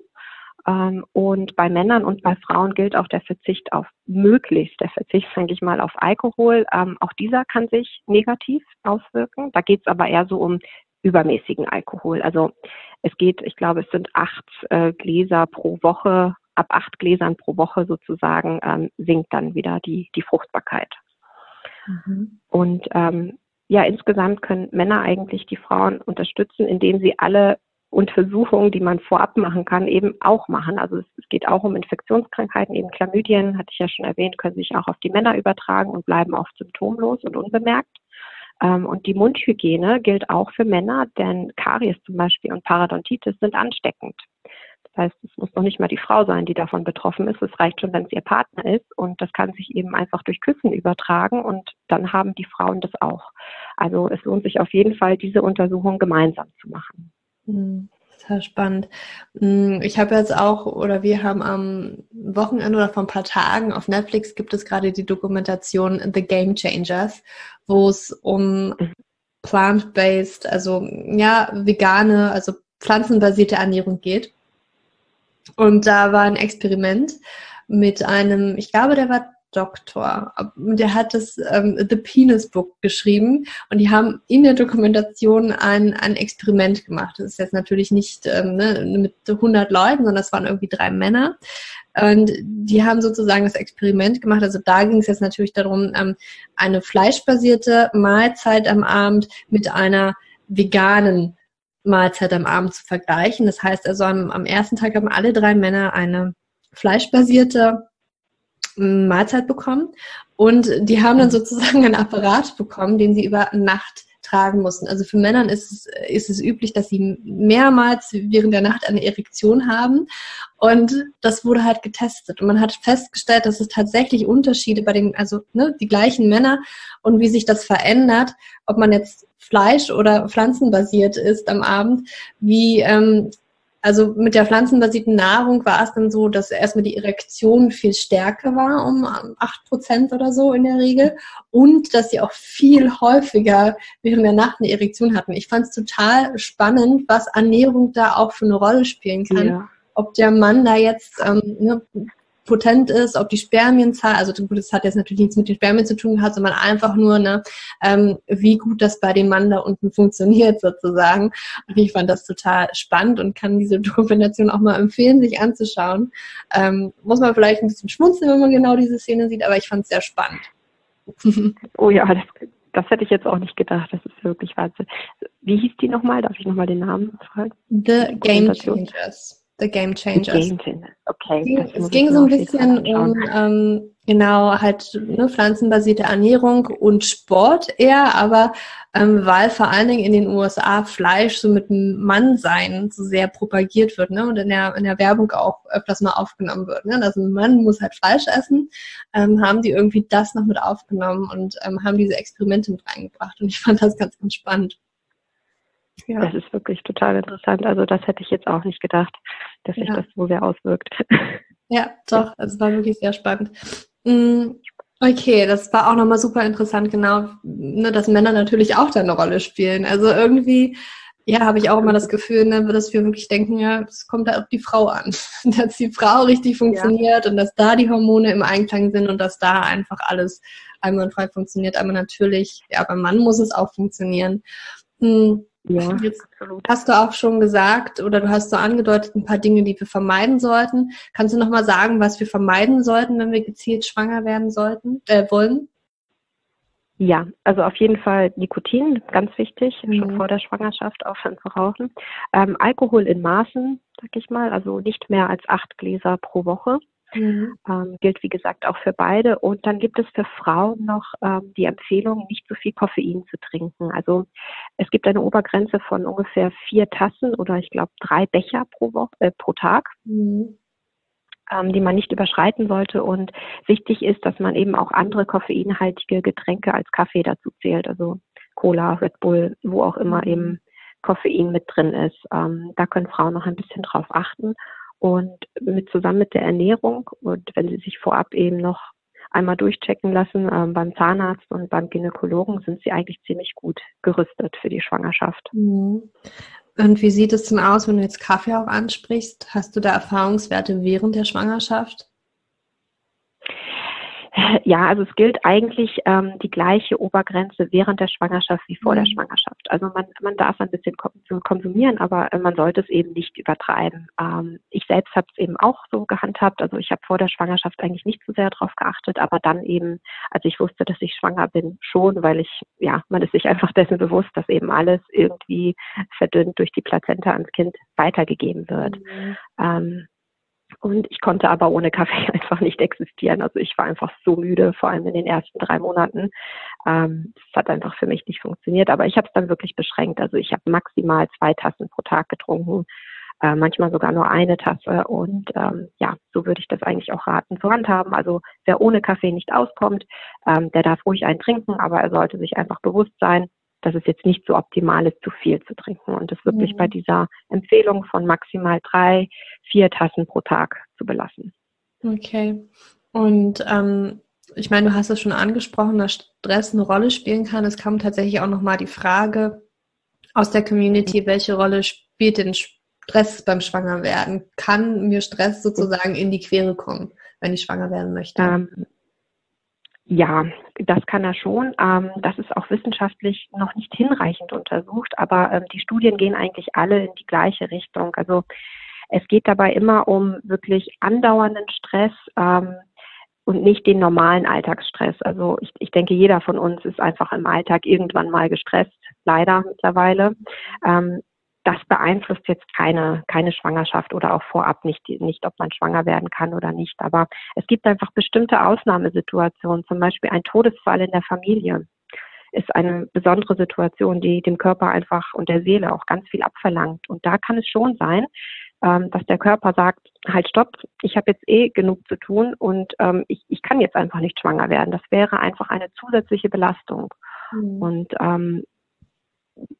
Ähm, und bei Männern und bei Frauen gilt auch der Verzicht auf möglichst, der Verzicht, denke ich mal, auf Alkohol. Ähm, auch dieser kann sich negativ auswirken. Da geht es aber eher so um übermäßigen Alkohol. Also es geht, ich glaube, es sind acht äh, Gläser pro Woche. Ab acht Gläsern pro Woche sozusagen ähm, sinkt dann wieder die, die Fruchtbarkeit. Mhm. Und ähm, ja, insgesamt können Männer eigentlich die Frauen unterstützen, indem sie alle Untersuchungen, die man vorab machen kann, eben auch machen. Also es, es, geht auch um Infektionskrankheiten, eben Chlamydien, hatte ich ja schon erwähnt, können sich auch auf die Männer übertragen und bleiben oft symptomlos und unbemerkt. Ähm, und die Mundhygiene gilt auch für Männer, denn Karies zum Beispiel und Parodontitis sind ansteckend. Das heißt, es muss noch nicht mal die Frau sein, die davon betroffen ist. Es reicht schon, wenn es ihr Partner ist. Und das kann sich eben einfach durch Küssen übertragen. Und dann haben die Frauen das auch. Also es lohnt sich auf jeden Fall, diese Untersuchung gemeinsam zu machen. Hm, sehr spannend. Hm, ich habe jetzt auch, oder wir haben am Wochenende oder vor ein paar Tagen auf Netflix gibt es gerade die Dokumentation The Game Changers, wo es um plant-based, also ja, vegane, also pflanzenbasierte Ernährung geht. Und da war ein Experiment mit einem, ich glaube, der war Doktor. Der hat das ähm, The Penis Book geschrieben und die haben in der Dokumentation ein, ein Experiment gemacht. Das ist jetzt natürlich nicht ähm, ne, mit 100 Leuten, sondern das waren irgendwie drei Männer. Und die haben sozusagen das Experiment gemacht. Also da ging es jetzt natürlich darum, ähm, eine fleischbasierte Mahlzeit am Abend mit einer veganen Mahlzeit am Abend zu vergleichen. Das heißt also, am, am ersten Tag haben alle drei Männer eine fleischbasierte Mahlzeit bekommen und die haben dann sozusagen einen Apparat bekommen, den sie über Nacht tragen mussten. Also für Männer ist es, ist es üblich, dass sie mehrmals während der Nacht eine Erektion haben. Und das wurde halt getestet. Und man hat festgestellt, dass es tatsächlich Unterschiede bei den, also ne, die gleichen Männer und wie sich das verändert, ob man jetzt Fleisch oder pflanzenbasiert ist am Abend, wie ähm, also mit der pflanzenbasierten Nahrung war es dann so, dass erstmal die Erektion viel stärker war, um acht Prozent oder so in der Regel. Und dass sie auch viel häufiger während der Nacht eine Erektion hatten. Ich fand es total spannend, was Ernährung da auch für eine Rolle spielen kann. Ja. Ob der Mann da jetzt ähm, ne, potent ist, ob die Spermienzahl, also gut, das hat jetzt natürlich nichts mit den Spermien zu tun gehabt, sondern einfach nur, ne, ähm, wie gut das bei dem Mann da unten funktioniert sozusagen. Und ich fand das total spannend und kann diese Dokumentation auch mal empfehlen, sich anzuschauen. Ähm, muss man vielleicht ein bisschen schmunzeln, wenn man genau diese Szene sieht, aber ich fand es sehr spannend. oh ja, das, das hätte ich jetzt auch nicht gedacht. Das ist wirklich Wahnsinn. Wie hieß die nochmal? Darf ich nochmal den Namen fragen? The Game Changers. The Game Changers. Game Changers. Okay. Es ging so ein bisschen um ähm, genau halt ne, pflanzenbasierte Ernährung und Sport eher, aber ähm, weil vor allen Dingen in den USA Fleisch so mit dem Mannsein so sehr propagiert wird ne, und in der, in der Werbung auch öfters mal aufgenommen wird. Ne, also ein Mann muss halt Fleisch essen, ähm, haben die irgendwie das noch mit aufgenommen und ähm, haben diese Experimente mit reingebracht und ich fand das ganz, ganz spannend. Ja. Das ist wirklich total interessant. Also das hätte ich jetzt auch nicht gedacht, dass sich ja. das so sehr auswirkt. Ja, doch, es war wirklich sehr spannend. Mm, okay, das war auch nochmal super interessant, genau, ne, dass Männer natürlich auch da eine Rolle spielen. Also irgendwie, ja, habe ich auch immer das Gefühl, ne, dass wir wirklich denken, ja, es kommt da auf die Frau an. dass die Frau richtig funktioniert ja. und dass da die Hormone im Einklang sind und dass da einfach alles einwandfrei funktioniert. Aber natürlich, ja, beim Mann muss es auch funktionieren. Hm. Ja, absolut. Hast du auch schon gesagt oder du hast so angedeutet ein paar Dinge, die wir vermeiden sollten. Kannst du noch mal sagen, was wir vermeiden sollten, wenn wir gezielt schwanger werden sollten, äh, wollen? Ja, also auf jeden Fall Nikotin, ganz wichtig, mhm. schon vor der Schwangerschaft aufhören zu rauchen. Ähm, Alkohol in Maßen, sag ich mal, also nicht mehr als acht Gläser pro Woche. Mhm. Ähm, gilt wie gesagt auch für beide. Und dann gibt es für Frauen noch ähm, die Empfehlung, nicht so viel Koffein zu trinken. Also es gibt eine Obergrenze von ungefähr vier Tassen oder ich glaube drei Becher pro Woche, äh, pro Tag. Mhm. Ähm, die man nicht überschreiten sollte. Und wichtig ist, dass man eben auch andere koffeinhaltige Getränke als Kaffee dazu zählt. Also Cola, Red Bull, wo auch immer mhm. eben Koffein mit drin ist. Ähm, da können Frauen noch ein bisschen drauf achten. Und mit zusammen mit der Ernährung und wenn Sie sich vorab eben noch einmal durchchecken lassen ähm, beim Zahnarzt und beim Gynäkologen, sind Sie eigentlich ziemlich gut gerüstet für die Schwangerschaft. Mhm. Und wie sieht es denn aus, wenn du jetzt Kaffee auch ansprichst? Hast du da Erfahrungswerte während der Schwangerschaft? Ja, also es gilt eigentlich ähm, die gleiche Obergrenze während der Schwangerschaft wie vor mhm. der Schwangerschaft. Also man, man darf ein bisschen konsumieren, aber äh, man sollte es eben nicht übertreiben. Ähm, ich selbst habe es eben auch so gehandhabt. Also ich habe vor der Schwangerschaft eigentlich nicht so sehr darauf geachtet, aber dann eben, als ich wusste, dass ich schwanger bin, schon, weil ich, ja, man ist sich einfach dessen bewusst, dass eben alles irgendwie verdünnt durch die Plazenta ans Kind weitergegeben wird. Mhm. Ähm, und ich konnte aber ohne Kaffee einfach nicht existieren. Also ich war einfach so müde, vor allem in den ersten drei Monaten. Ähm, es hat einfach für mich nicht funktioniert. Aber ich habe es dann wirklich beschränkt. Also ich habe maximal zwei Tassen pro Tag getrunken, äh, manchmal sogar nur eine Tasse. Und ähm, ja, so würde ich das eigentlich auch raten zu handhaben. Also wer ohne Kaffee nicht auskommt, ähm, der darf ruhig einen trinken, aber er sollte sich einfach bewusst sein, dass es jetzt nicht so optimal ist, zu viel zu trinken und es wirklich mhm. bei dieser Empfehlung von maximal drei, vier Tassen pro Tag zu belassen. Okay. Und ähm, ich meine, du hast es schon angesprochen, dass Stress eine Rolle spielen kann. Es kam tatsächlich auch nochmal die Frage aus der Community, welche Rolle spielt denn Stress beim Schwangerwerden? Kann mir Stress sozusagen in die Quere kommen, wenn ich schwanger werden möchte? Ähm, ja, das kann er schon. Ähm, das ist auch wissenschaftlich noch nicht hinreichend untersucht, aber ähm, die Studien gehen eigentlich alle in die gleiche Richtung. Also es geht dabei immer um wirklich andauernden Stress ähm, und nicht den normalen Alltagsstress. Also ich, ich denke, jeder von uns ist einfach im Alltag irgendwann mal gestresst, leider mittlerweile. Ähm, das beeinflusst jetzt keine, keine Schwangerschaft oder auch vorab nicht, nicht, ob man schwanger werden kann oder nicht. Aber es gibt einfach bestimmte Ausnahmesituationen, zum Beispiel ein Todesfall in der Familie ist eine besondere Situation, die dem Körper einfach und der Seele auch ganz viel abverlangt. Und da kann es schon sein, ähm, dass der Körper sagt, halt stopp, ich habe jetzt eh genug zu tun und ähm, ich, ich kann jetzt einfach nicht schwanger werden. Das wäre einfach eine zusätzliche Belastung. Mhm. Und ähm,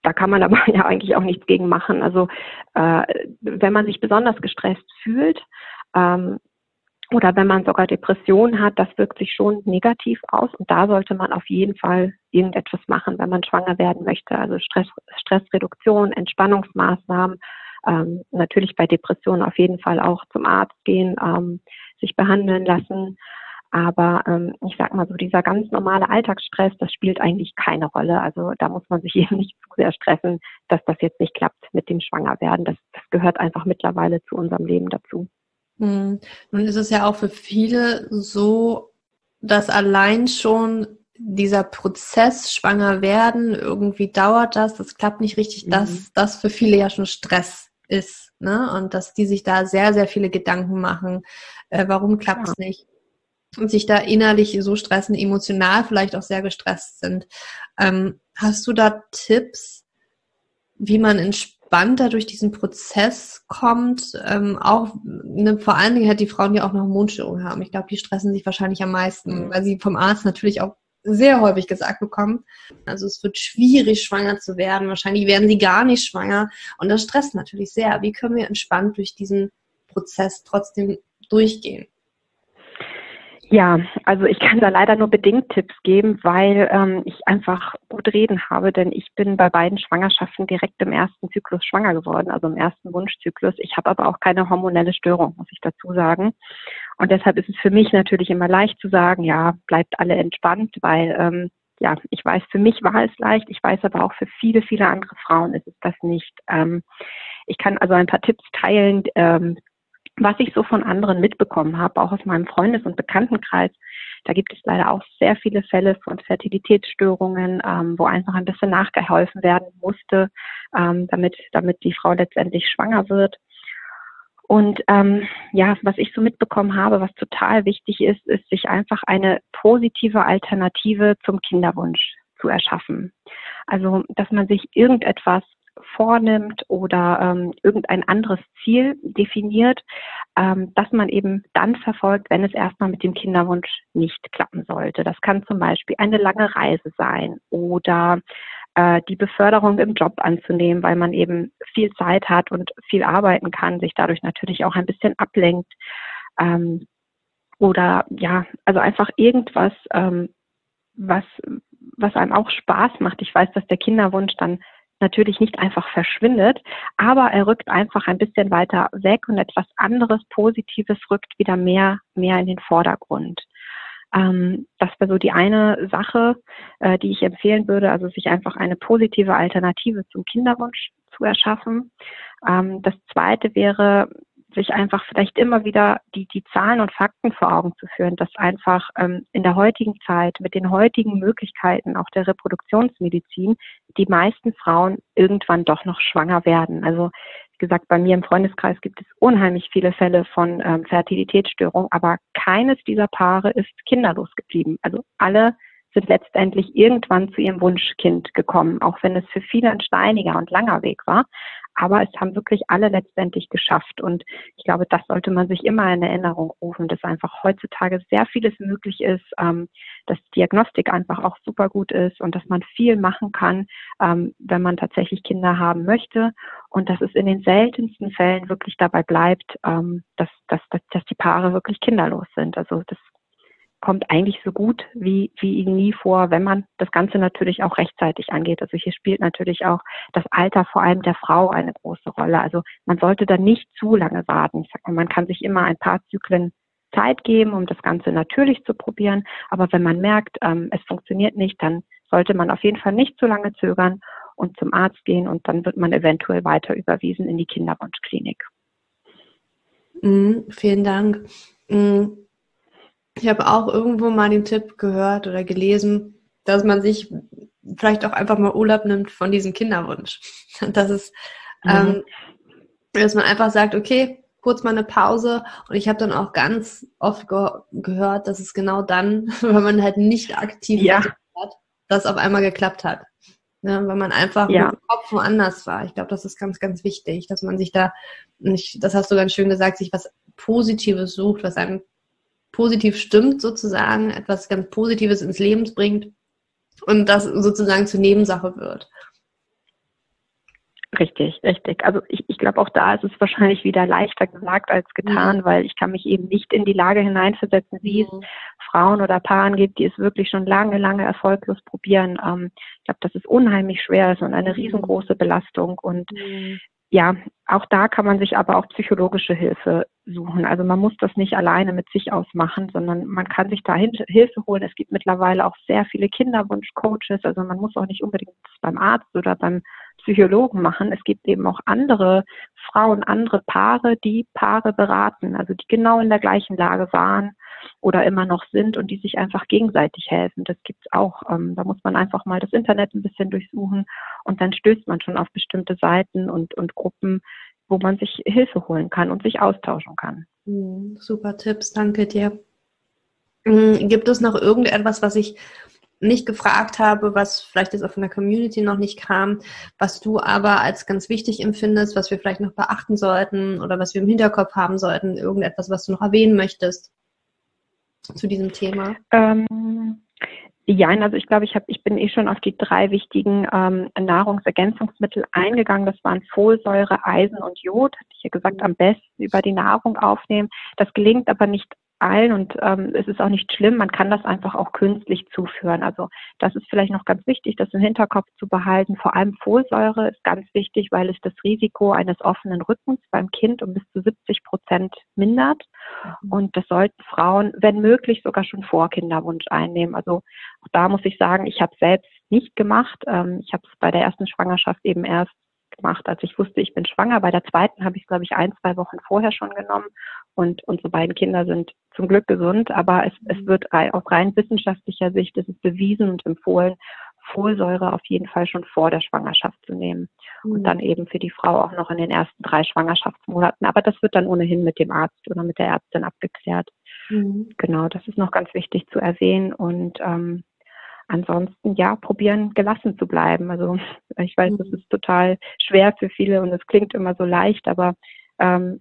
da kann man aber ja eigentlich auch nichts gegen machen. Also äh, wenn man sich besonders gestresst fühlt ähm, oder wenn man sogar Depressionen hat, das wirkt sich schon negativ aus und da sollte man auf jeden Fall irgendetwas machen, wenn man schwanger werden möchte. Also Stress, Stressreduktion, Entspannungsmaßnahmen, ähm, natürlich bei Depressionen auf jeden Fall auch zum Arzt gehen, ähm, sich behandeln lassen. Aber ähm, ich sag mal so, dieser ganz normale Alltagsstress, das spielt eigentlich keine Rolle. Also da muss man sich eben nicht zu sehr stressen, dass das jetzt nicht klappt mit dem Schwangerwerden. Das, das gehört einfach mittlerweile zu unserem Leben dazu. Hm. Nun ist es ja auch für viele so, dass allein schon dieser Prozess schwanger werden, irgendwie dauert das, das klappt nicht richtig, mhm. dass das für viele ja schon Stress ist. Ne? Und dass die sich da sehr, sehr viele Gedanken machen, äh, warum klappt es ja. nicht? Und sich da innerlich so stressen, emotional vielleicht auch sehr gestresst sind. Ähm, hast du da Tipps, wie man entspannter durch diesen Prozess kommt? Ähm, auch ne, vor allen Dingen halt die Frauen, die auch eine Hormonstörung haben. Ich glaube, die stressen sich wahrscheinlich am meisten, mhm. weil sie vom Arzt natürlich auch sehr häufig gesagt bekommen. Also es wird schwierig, schwanger zu werden. Wahrscheinlich werden sie gar nicht schwanger. Und das stresst natürlich sehr. Wie können wir entspannt durch diesen Prozess trotzdem durchgehen? Ja, also ich kann da leider nur bedingt Tipps geben, weil ähm, ich einfach gut reden habe, denn ich bin bei beiden Schwangerschaften direkt im ersten Zyklus schwanger geworden, also im ersten Wunschzyklus. Ich habe aber auch keine hormonelle Störung, muss ich dazu sagen. Und deshalb ist es für mich natürlich immer leicht zu sagen, ja, bleibt alle entspannt, weil ähm, ja, ich weiß, für mich war es leicht, ich weiß aber auch für viele, viele andere Frauen ist es das nicht. Ähm, ich kann also ein paar Tipps teilen, ähm, was ich so von anderen mitbekommen habe, auch aus meinem Freundes- und Bekanntenkreis, da gibt es leider auch sehr viele Fälle von Fertilitätsstörungen, ähm, wo einfach ein bisschen nachgeholfen werden musste, ähm, damit, damit die Frau letztendlich schwanger wird. Und ähm, ja, was ich so mitbekommen habe, was total wichtig ist, ist, sich einfach eine positive Alternative zum Kinderwunsch zu erschaffen. Also, dass man sich irgendetwas vornimmt oder ähm, irgendein anderes Ziel definiert, ähm, das man eben dann verfolgt, wenn es erstmal mit dem Kinderwunsch nicht klappen sollte. Das kann zum Beispiel eine lange Reise sein oder äh, die Beförderung im Job anzunehmen, weil man eben viel Zeit hat und viel arbeiten kann, sich dadurch natürlich auch ein bisschen ablenkt. Ähm, oder ja, also einfach irgendwas, ähm, was, was einem auch Spaß macht. Ich weiß, dass der Kinderwunsch dann natürlich nicht einfach verschwindet, aber er rückt einfach ein bisschen weiter weg und etwas anderes Positives rückt wieder mehr, mehr in den Vordergrund. Ähm, das wäre so die eine Sache, äh, die ich empfehlen würde, also sich einfach eine positive Alternative zum Kinderwunsch zu erschaffen. Ähm, das zweite wäre, sich einfach vielleicht immer wieder die, die Zahlen und Fakten vor Augen zu führen, dass einfach ähm, in der heutigen Zeit mit den heutigen Möglichkeiten auch der Reproduktionsmedizin die meisten Frauen irgendwann doch noch schwanger werden. Also wie gesagt, bei mir im Freundeskreis gibt es unheimlich viele Fälle von ähm, Fertilitätsstörungen, aber keines dieser Paare ist kinderlos geblieben. Also alle sind letztendlich irgendwann zu ihrem Wunschkind gekommen, auch wenn es für viele ein steiniger und langer Weg war. Aber es haben wirklich alle letztendlich geschafft. Und ich glaube, das sollte man sich immer in Erinnerung rufen, dass einfach heutzutage sehr vieles möglich ist, ähm, dass Diagnostik einfach auch super gut ist und dass man viel machen kann, ähm, wenn man tatsächlich Kinder haben möchte. Und dass es in den seltensten Fällen wirklich dabei bleibt, ähm, dass, dass, dass, dass die Paare wirklich kinderlos sind. Also das kommt eigentlich so gut wie, wie nie vor, wenn man das Ganze natürlich auch rechtzeitig angeht. Also hier spielt natürlich auch das Alter vor allem der Frau eine große Rolle. Also man sollte da nicht zu lange warten. Man kann sich immer ein paar Zyklen Zeit geben, um das Ganze natürlich zu probieren. Aber wenn man merkt, ähm, es funktioniert nicht, dann sollte man auf jeden Fall nicht zu lange zögern und zum Arzt gehen und dann wird man eventuell weiter überwiesen in die Kinderwunschklinik. Mm, vielen Dank. Mm, ich habe auch irgendwo mal den Tipp gehört oder gelesen, dass man sich vielleicht auch einfach mal Urlaub nimmt von diesem Kinderwunsch. Dass es Mhm. Ähm, dass man einfach sagt, okay, kurz mal eine Pause und ich habe dann auch ganz oft ge gehört, dass es genau dann, wenn man halt nicht aktiv ja. hat, das auf einmal geklappt hat. Ne, weil man einfach ja. mit dem Kopf woanders war. Ich glaube, das ist ganz, ganz wichtig, dass man sich da, nicht, das hast du ganz schön gesagt, sich was Positives sucht, was einem positiv stimmt sozusagen, etwas ganz Positives ins Leben bringt und das sozusagen zur Nebensache wird. Richtig, richtig. Also ich, ich glaube, auch da ist es wahrscheinlich wieder leichter gesagt als getan, mhm. weil ich kann mich eben nicht in die Lage hineinversetzen, wie mhm. es Frauen oder Paaren gibt, die es wirklich schon lange, lange erfolglos probieren. Ähm, ich glaube, dass es unheimlich schwer ist und eine mhm. riesengroße Belastung. Und mhm ja, auch da kann man sich aber auch psychologische Hilfe suchen. Also man muss das nicht alleine mit sich ausmachen, sondern man kann sich da Hilfe holen. Es gibt mittlerweile auch sehr viele Kinderwunsch-Coaches. Also man muss auch nicht unbedingt beim Arzt oder beim Psychologen machen. Es gibt eben auch andere Frauen, andere Paare, die Paare beraten, also die genau in der gleichen Lage waren oder immer noch sind und die sich einfach gegenseitig helfen. Das gibt's auch. Ähm, da muss man einfach mal das Internet ein bisschen durchsuchen und dann stößt man schon auf bestimmte Seiten und, und Gruppen, wo man sich Hilfe holen kann und sich austauschen kann. Mhm, super Tipps, danke dir. Mhm, gibt es noch irgendetwas, was ich nicht gefragt habe, was vielleicht jetzt auch von der Community noch nicht kam, was du aber als ganz wichtig empfindest, was wir vielleicht noch beachten sollten oder was wir im Hinterkopf haben sollten, irgendetwas, was du noch erwähnen möchtest? zu diesem Thema? Ähm, ja, also ich glaube, ich, hab, ich bin eh schon auf die drei wichtigen ähm, Nahrungsergänzungsmittel eingegangen. Das waren Folsäure, Eisen und Jod. Hatte ich ja gesagt, am besten über die Nahrung aufnehmen. Das gelingt aber nicht allen und ähm, es ist auch nicht schlimm, man kann das einfach auch künstlich zuführen. Also das ist vielleicht noch ganz wichtig, das im Hinterkopf zu behalten. Vor allem Folsäure ist ganz wichtig, weil es das Risiko eines offenen Rückens beim Kind um bis zu 70 Prozent mindert. Mhm. Und das sollten Frauen, wenn möglich, sogar schon vor Kinderwunsch einnehmen. Also auch da muss ich sagen, ich habe selbst nicht gemacht. Ähm, ich habe es bei der ersten Schwangerschaft eben erst gemacht, als ich wusste, ich bin schwanger. Bei der zweiten habe ich es, glaube ich, ein, zwei Wochen vorher schon genommen. Und unsere beiden Kinder sind zum Glück gesund, aber es, es mhm. wird aus rein wissenschaftlicher Sicht, es ist bewiesen und empfohlen, Folsäure auf jeden Fall schon vor der Schwangerschaft zu nehmen. Mhm. Und dann eben für die Frau auch noch in den ersten drei Schwangerschaftsmonaten. Aber das wird dann ohnehin mit dem Arzt oder mit der Ärztin abgeklärt. Mhm. Genau, das ist noch ganz wichtig zu erwähnen. Und ähm, ansonsten ja, probieren gelassen zu bleiben. Also ich weiß, das mhm. ist total schwer für viele und es klingt immer so leicht, aber ähm,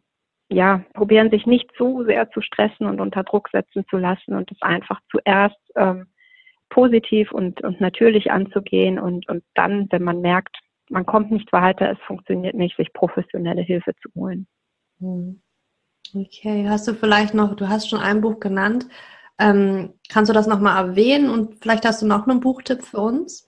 ja, probieren sich nicht zu sehr zu stressen und unter Druck setzen zu lassen und es einfach zuerst ähm, positiv und, und natürlich anzugehen und, und dann, wenn man merkt, man kommt nicht weiter, es funktioniert nicht, sich professionelle Hilfe zu holen. Mhm. Okay, hast du vielleicht noch, du hast schon ein Buch genannt, ähm, kannst du das nochmal erwähnen und vielleicht hast du noch einen Buchtipp für uns?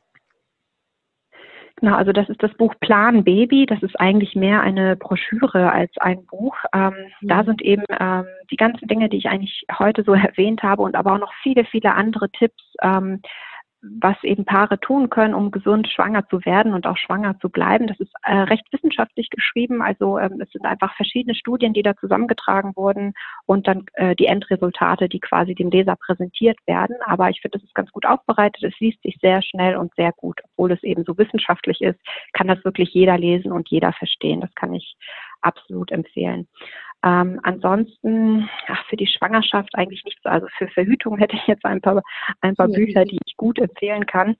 Genau, also das ist das Buch Plan Baby. Das ist eigentlich mehr eine Broschüre als ein Buch. Ähm, mhm. Da sind eben ähm, die ganzen Dinge, die ich eigentlich heute so erwähnt habe und aber auch noch viele, viele andere Tipps ähm, was eben Paare tun können, um gesund schwanger zu werden und auch schwanger zu bleiben. Das ist äh, recht wissenschaftlich geschrieben. Also ähm, es sind einfach verschiedene Studien, die da zusammengetragen wurden und dann äh, die Endresultate, die quasi dem Leser präsentiert werden. Aber ich finde, das ist ganz gut aufbereitet. Es liest sich sehr schnell und sehr gut. Obwohl es eben so wissenschaftlich ist, kann das wirklich jeder lesen und jeder verstehen. Das kann ich absolut empfehlen. Ähm, ansonsten, ach, für die Schwangerschaft eigentlich nichts. Also für Verhütung hätte ich jetzt ein paar, ein paar Bücher, die ich gut empfehlen kann.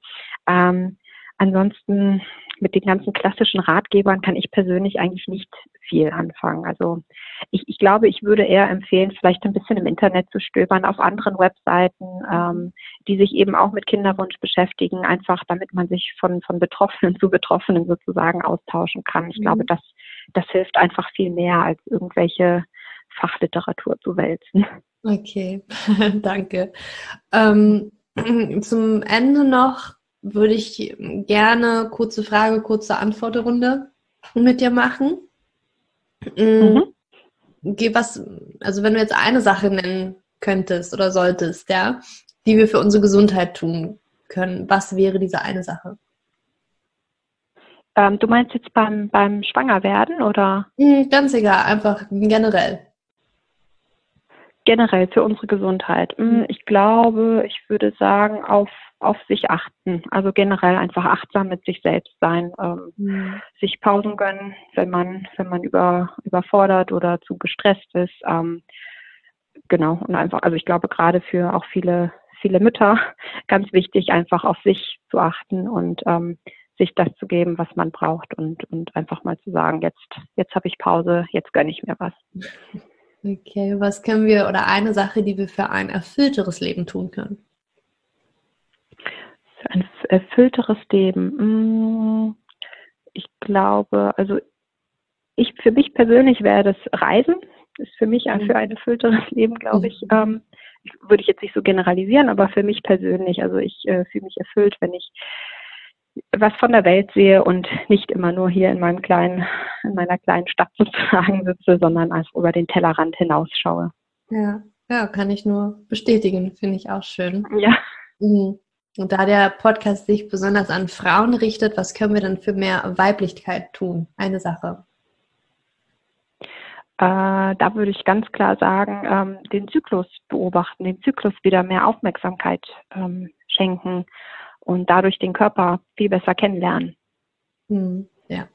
Ähm, ansonsten mit den ganzen klassischen Ratgebern kann ich persönlich eigentlich nicht viel anfangen. Also ich, ich glaube, ich würde eher empfehlen, vielleicht ein bisschen im Internet zu stöbern, auf anderen Webseiten, ähm, die sich eben auch mit Kinderwunsch beschäftigen, einfach damit man sich von, von Betroffenen zu Betroffenen sozusagen austauschen kann. Ich mhm. glaube, das, das hilft einfach viel mehr, als irgendwelche Fachliteratur zu wälzen. Okay, danke. Ähm, zum Ende noch würde ich gerne kurze Frage, kurze Antwortrunde mit dir machen. Mm, mhm. Was, also wenn du jetzt eine Sache nennen könntest oder solltest, ja, die wir für unsere Gesundheit tun können, was wäre diese eine Sache? Ähm, du meinst jetzt beim, beim Schwangerwerden oder? Mm, ganz egal, einfach generell. Generell für unsere Gesundheit. Mm, ich glaube, ich würde sagen, auf auf sich achten. Also generell einfach achtsam mit sich selbst sein, ähm, mhm. sich Pausen gönnen, wenn man, wenn man über, überfordert oder zu gestresst ist. Ähm, genau. Und einfach, also ich glaube gerade für auch viele, viele Mütter ganz wichtig, einfach auf sich zu achten und ähm, sich das zu geben, was man braucht und, und einfach mal zu sagen, jetzt, jetzt habe ich Pause, jetzt gönne ich mir was. Okay, was können wir oder eine Sache, die wir für ein erfüllteres Leben tun können? Für ein erfüllteres Leben. Hm, ich glaube, also ich für mich persönlich wäre das Reisen. Ist für mich ein, mhm. für ein erfüllteres Leben, glaube ich. Mhm. Ähm, würde ich jetzt nicht so generalisieren, aber für mich persönlich, also ich äh, fühle mich erfüllt, wenn ich was von der Welt sehe und nicht immer nur hier in meinem kleinen, in meiner kleinen Stadt sozusagen sitze, sondern einfach über den Tellerrand hinausschaue. Ja, ja, kann ich nur bestätigen, finde ich auch schön. Ja. Mhm. Und da der Podcast sich besonders an Frauen richtet, was können wir dann für mehr Weiblichkeit tun? Eine Sache. Äh, da würde ich ganz klar sagen, ähm, den Zyklus beobachten, den Zyklus wieder mehr Aufmerksamkeit ähm, schenken und dadurch den Körper viel besser kennenlernen. Hm, ja,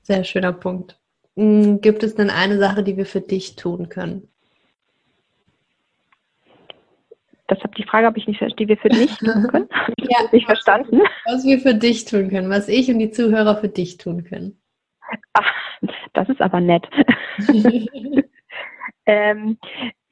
sehr schöner Punkt. Hm, gibt es denn eine Sache, die wir für dich tun können? Das habe die Frage habe ich nicht verstanden, die wir für dich tun können. ja, nicht verstanden. Was wir für dich tun können, was ich und die Zuhörer für dich tun können. Ach, das ist aber nett. ähm,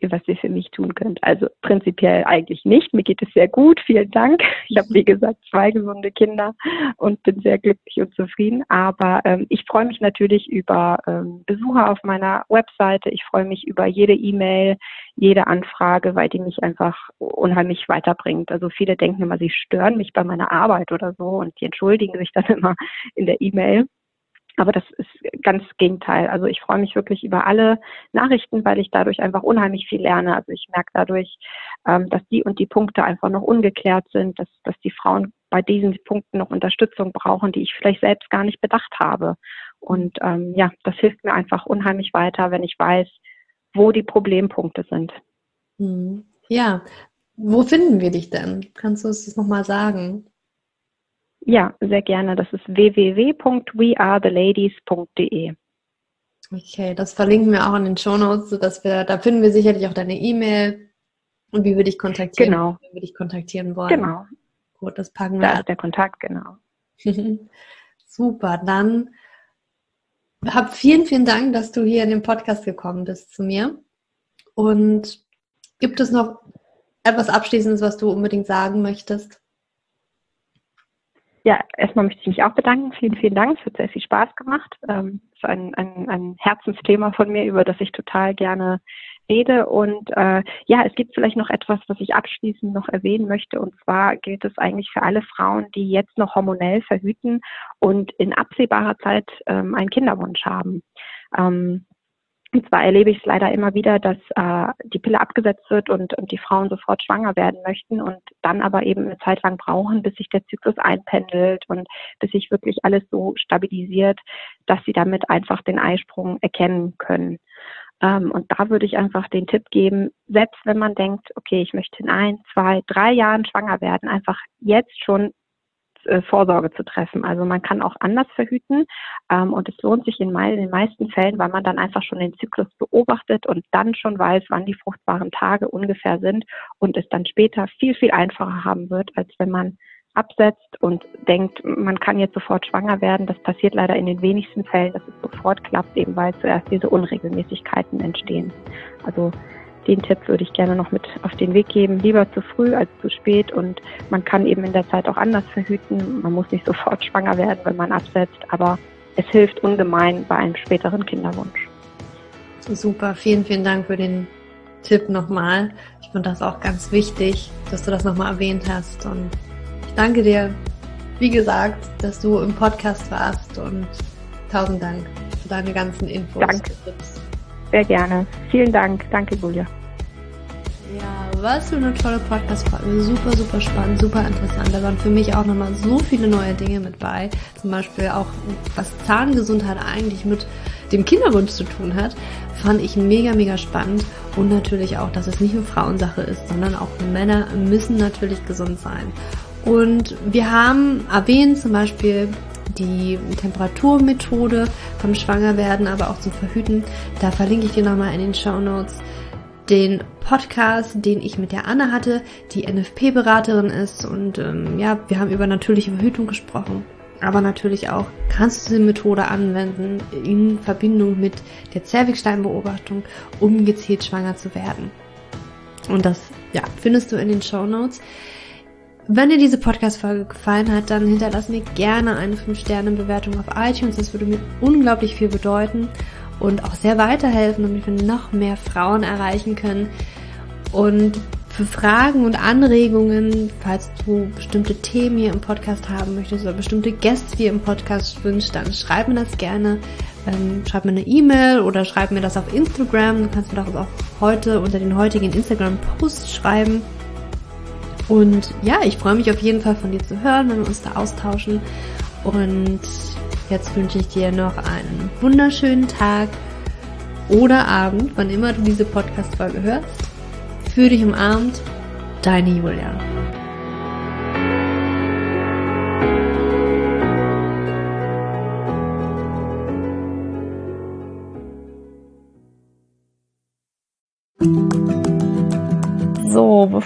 was ihr für mich tun könnt. Also prinzipiell eigentlich nicht. Mir geht es sehr gut. Vielen Dank. Ich habe, wie gesagt, zwei gesunde Kinder und bin sehr glücklich und zufrieden. Aber ähm, ich freue mich natürlich über ähm, Besucher auf meiner Webseite. Ich freue mich über jede E-Mail, jede Anfrage, weil die mich einfach unheimlich weiterbringt. Also viele denken immer, sie stören mich bei meiner Arbeit oder so und die entschuldigen sich dann immer in der E-Mail. Aber das ist ganz Gegenteil. Also ich freue mich wirklich über alle Nachrichten, weil ich dadurch einfach unheimlich viel lerne. Also ich merke dadurch, ähm, dass die und die Punkte einfach noch ungeklärt sind, dass, dass die Frauen bei diesen Punkten noch Unterstützung brauchen, die ich vielleicht selbst gar nicht bedacht habe. Und ähm, ja, das hilft mir einfach unheimlich weiter, wenn ich weiß, wo die Problempunkte sind. Hm. Ja, wo finden wir dich denn? Kannst du das nochmal sagen? Ja, sehr gerne. Das ist www.wearetheladies.de. Okay, das verlinken wir auch in den Shownotes, sodass wir, da finden wir sicherlich auch deine E-Mail und wie wir dich kontaktieren, genau. wenn wir dich kontaktieren wollen. Genau. Gut, das packen wir. Da ist der Kontakt, genau. Super, dann hab vielen, vielen Dank, dass du hier in den Podcast gekommen bist zu mir. Und gibt es noch etwas Abschließendes, was du unbedingt sagen möchtest? Ja, erstmal möchte ich mich auch bedanken. Vielen, vielen Dank. Es hat sehr viel Spaß gemacht. Ähm, ist ein, ein, ein Herzensthema von mir, über das ich total gerne rede. Und äh, ja, es gibt vielleicht noch etwas, was ich abschließend noch erwähnen möchte. Und zwar gilt es eigentlich für alle Frauen, die jetzt noch hormonell verhüten und in absehbarer Zeit ähm, einen Kinderwunsch haben. Ähm, und zwar erlebe ich es leider immer wieder, dass äh, die Pille abgesetzt wird und, und die Frauen sofort schwanger werden möchten und dann aber eben eine Zeit lang brauchen, bis sich der Zyklus einpendelt und bis sich wirklich alles so stabilisiert, dass sie damit einfach den Eisprung erkennen können. Ähm, und da würde ich einfach den Tipp geben, selbst wenn man denkt, okay, ich möchte in ein, zwei, drei Jahren schwanger werden, einfach jetzt schon äh, Vorsorge zu treffen. Also man kann auch anders verhüten ähm, und es lohnt sich in, in, den meisten Fällen, weil man dann einfach schon den Zyklus beobachtet und dann schon weiß, wann die fruchtbaren Tage ungefähr sind und es dann später viel, viel einfacher haben wird, als wenn man absetzt und denkt, man kann jetzt sofort schwanger werden. Das passiert leider in den wenigsten Fällen, dass es sofort klappt, eben weil zuerst diese Unregelmäßigkeiten entstehen. Also den Tipp würde ich gerne noch mit auf den Weg geben. Lieber zu früh als zu spät und man kann eben in der Zeit auch anders verhüten. Man muss nicht sofort schwanger werden, wenn man absetzt, aber es hilft ungemein bei einem späteren Kinderwunsch. Super, vielen, vielen Dank für den Tipp nochmal. Ich finde das auch ganz wichtig, dass du das nochmal erwähnt hast und ich danke dir, wie gesagt, dass du im Podcast warst und tausend Dank für deine ganzen Infos. Danke. Sehr gerne. Vielen Dank. Danke, Julia. Ja, was für eine tolle Podcast-Folge. Super, super spannend, super interessant. Da waren für mich auch nochmal so viele neue Dinge mit bei. Zum Beispiel auch, was Zahngesundheit eigentlich mit dem Kinderwunsch zu tun hat, fand ich mega, mega spannend. Und natürlich auch, dass es nicht nur Frauensache ist, sondern auch Männer müssen natürlich gesund sein. Und wir haben erwähnt zum Beispiel die Temperaturmethode vom Schwangerwerden, aber auch zum Verhüten. Da verlinke ich dir nochmal in den Show Notes den Podcast, den ich mit der Anna hatte, die NFP-Beraterin ist. Und ähm, ja, wir haben über natürliche Verhütung gesprochen. Aber natürlich auch kannst du diese Methode anwenden in Verbindung mit der Zervixsteinbeobachtung, um gezielt schwanger zu werden. Und das ja, findest du in den Show Notes. Wenn dir diese Podcast-Folge gefallen hat, dann hinterlass mir gerne eine 5-Sterne-Bewertung auf iTunes. Das würde mir unglaublich viel bedeuten und auch sehr weiterhelfen, damit wir noch mehr Frauen erreichen können. Und für Fragen und Anregungen, falls du bestimmte Themen hier im Podcast haben möchtest oder bestimmte Gäste dir im Podcast wünschst, dann schreib mir das gerne. Ähm, schreib mir eine E-Mail oder schreib mir das auf Instagram. Du kannst mir das auch heute unter den heutigen Instagram-Post schreiben. Und ja, ich freue mich auf jeden Fall von dir zu hören, wenn wir uns da austauschen. Und jetzt wünsche ich dir noch einen wunderschönen Tag oder Abend, wann immer du diese Podcast-Folge hörst. Für dich umarmt, deine Julia.